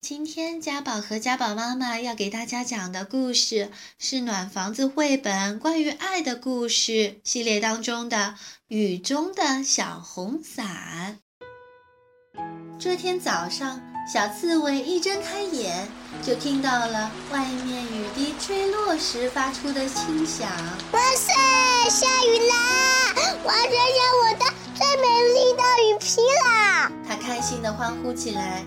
今天家宝和家宝妈妈要给大家讲的故事是《暖房子》绘本关于爱的故事系列当中的《雨中的小红伞》。这天早上，小刺猬一睁开眼，就听到了外面雨滴坠落时发出的轻响。哇塞，下雨啦！我要穿上我的最美丽的雨披啦！它开心地欢呼起来。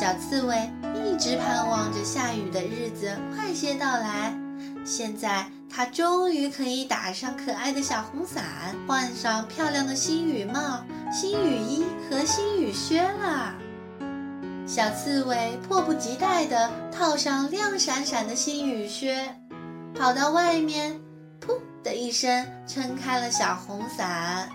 小刺猬一直盼望着下雨的日子快些到来。现在，它终于可以打上可爱的小红伞，换上漂亮的新雨帽、新雨衣和新雨靴了。小刺猬迫不及待地套上亮闪闪的新雨靴，跑到外面，噗的一声撑开了小红伞。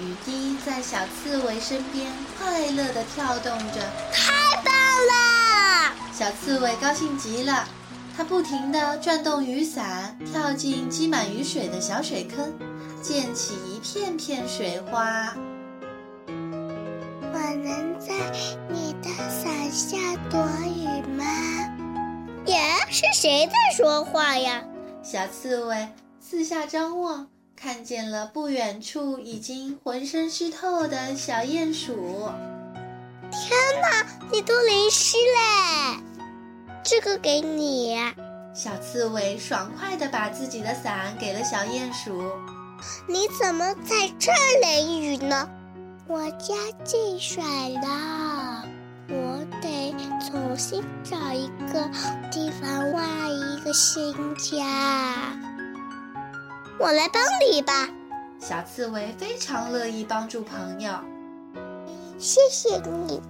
雨滴在小刺猬身边快乐地跳动着，太棒了！小刺猬高兴极了，它不停地转动雨伞，跳进积满雨水的小水坑，溅起一片片水花。我能在你的伞下躲雨吗？耶，是谁在说话呀？小刺猬四下张望。看见了不远处已经浑身湿透的小鼹鼠。天哪，你都淋湿嘞！这个给你。小刺猬爽快地把自己的伞给了小鼹鼠。你怎么在这儿淋雨呢？我家进水了，我得重新找一个地方挖一个新家。我来帮你吧，小刺猬非常乐意帮助朋友。谢谢你，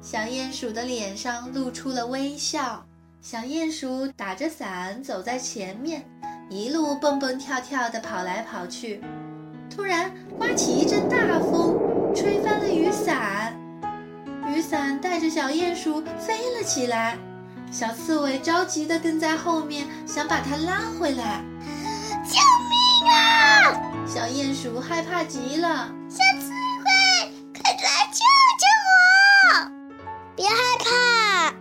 小鼹鼠的脸上露出了微笑。小鼹鼠打着伞走在前面，一路蹦蹦跳跳地跑来跑去。突然，刮起一阵大风，吹翻了雨伞，雨伞带着小鼹鼠飞了起来。小刺猬着急地跟在后面，想把它拉回来。小鼹鼠害怕极了。小刺猬，快来救救我！别害怕，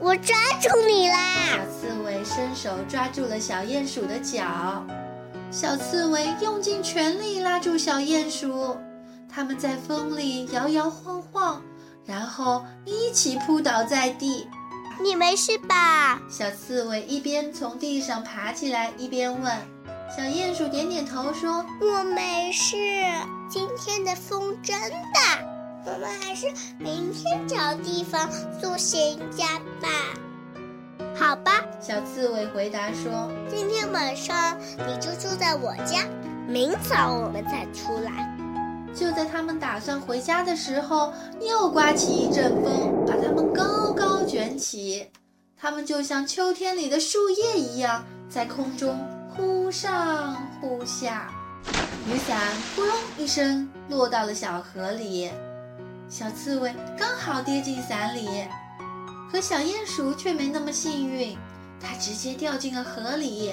我抓住你啦！小刺猬伸手抓住了小鼹鼠的脚。小刺猬用尽全力拉住小鼹鼠，它们在风里摇摇晃晃，然后一起扑倒在地。你没事吧？小刺猬一边从地上爬起来，一边问。小鼹鼠点点头说：“我没事。今天的风真大，我们还是明天找地方住新家吧。”好吧，小刺猬回答说：“今天晚上你就住在我家，明早我们再出来。”就在他们打算回家的时候，又刮起一阵风，把他们高高卷起，他们就像秋天里的树叶一样，在空中。忽上忽下，雨伞咕隆一声落到了小河里，小刺猬刚好跌进伞里，可小鼹鼠却没那么幸运，它直接掉进了河里。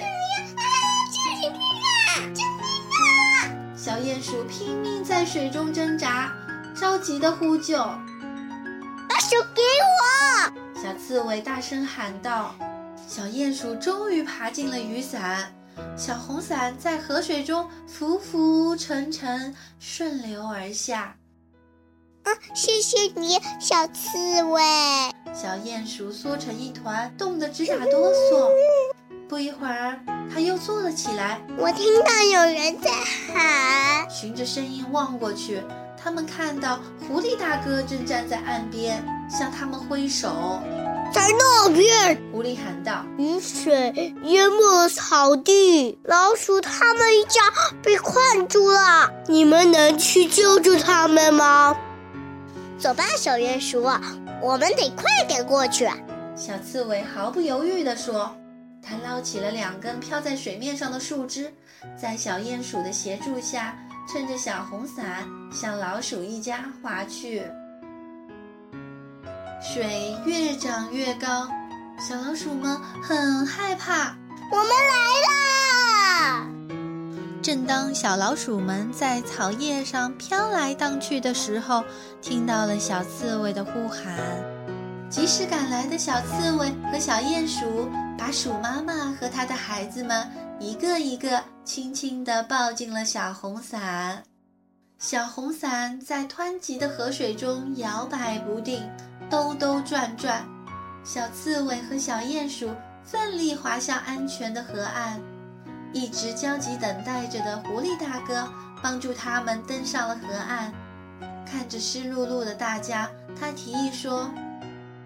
救命啊！救命啊！小鼹鼠拼命在水中挣扎，着急的呼救：“把手给我！”小刺猬大声喊道。小鼹鼠终于爬进了雨伞。小红伞在河水中浮浮沉沉，顺流而下。啊，谢谢你，小刺猬。小鼹鼠缩成一团，冻得直打哆嗦。不一会儿，它又坐了起来。我听到有人在喊。循着声音望过去，他们看到狐狸大哥正站在岸边，向他们挥手。在那边，狐狸喊道：“雨水淹没了草地，老鼠他们一家被困住了。你们能去救救他们吗？”走吧，小鼹鼠，我们得快点过去。小刺猬毫不犹豫地说：“它捞起了两根飘在水面上的树枝，在小鼹鼠的协助下，撑着小红伞向老鼠一家划去。”水越涨越高，小老鼠们很害怕。我们来啦！正当小老鼠们在草叶上飘来荡去的时候，听到了小刺猬的呼喊：“及时赶来的小刺猬和小鼹鼠把鼠妈妈和它的孩子们一个一个轻轻地抱进了小红伞。小红伞在湍急的河水中摇摆不定，兜兜转转。小刺猬和小鼹鼠奋力滑向安全的河岸，一直焦急等待着的狐狸大哥帮助他们登上了河岸。看着湿漉漉的大家，他提议说。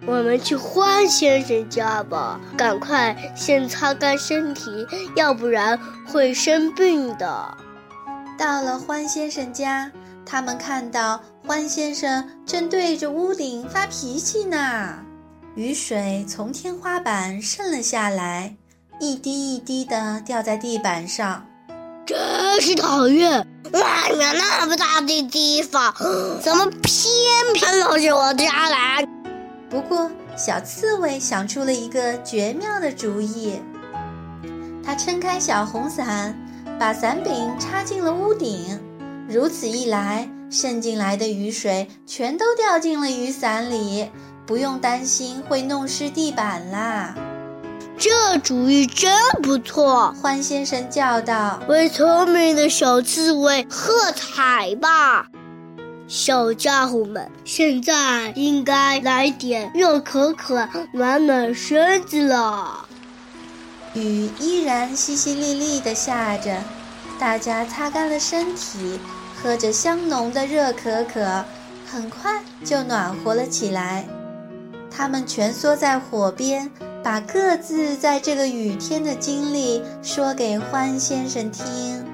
我们去欢先生家吧，赶快先擦干身体，要不然会生病的。到了欢先生家，他们看到欢先生正对着屋顶发脾气呢。雨水从天花板渗了下来，一滴一滴的掉在地板上，真是讨厌！外面那么大的地方，怎么偏偏落进我家来？不过，小刺猬想出了一个绝妙的主意。它撑开小红伞，把伞柄插进了屋顶。如此一来，渗进来的雨水全都掉进了雨伞里，不用担心会弄湿地板啦。这主意真不错！欢先生叫道：“为聪明的小刺猬喝彩吧！”小家伙们，现在应该来点热可可暖暖身子了。雨依然淅淅沥沥的下着，大家擦干了身体，喝着香浓的热可可，很快就暖和了起来。他们蜷缩在火边，把各自在这个雨天的经历说给欢先生听。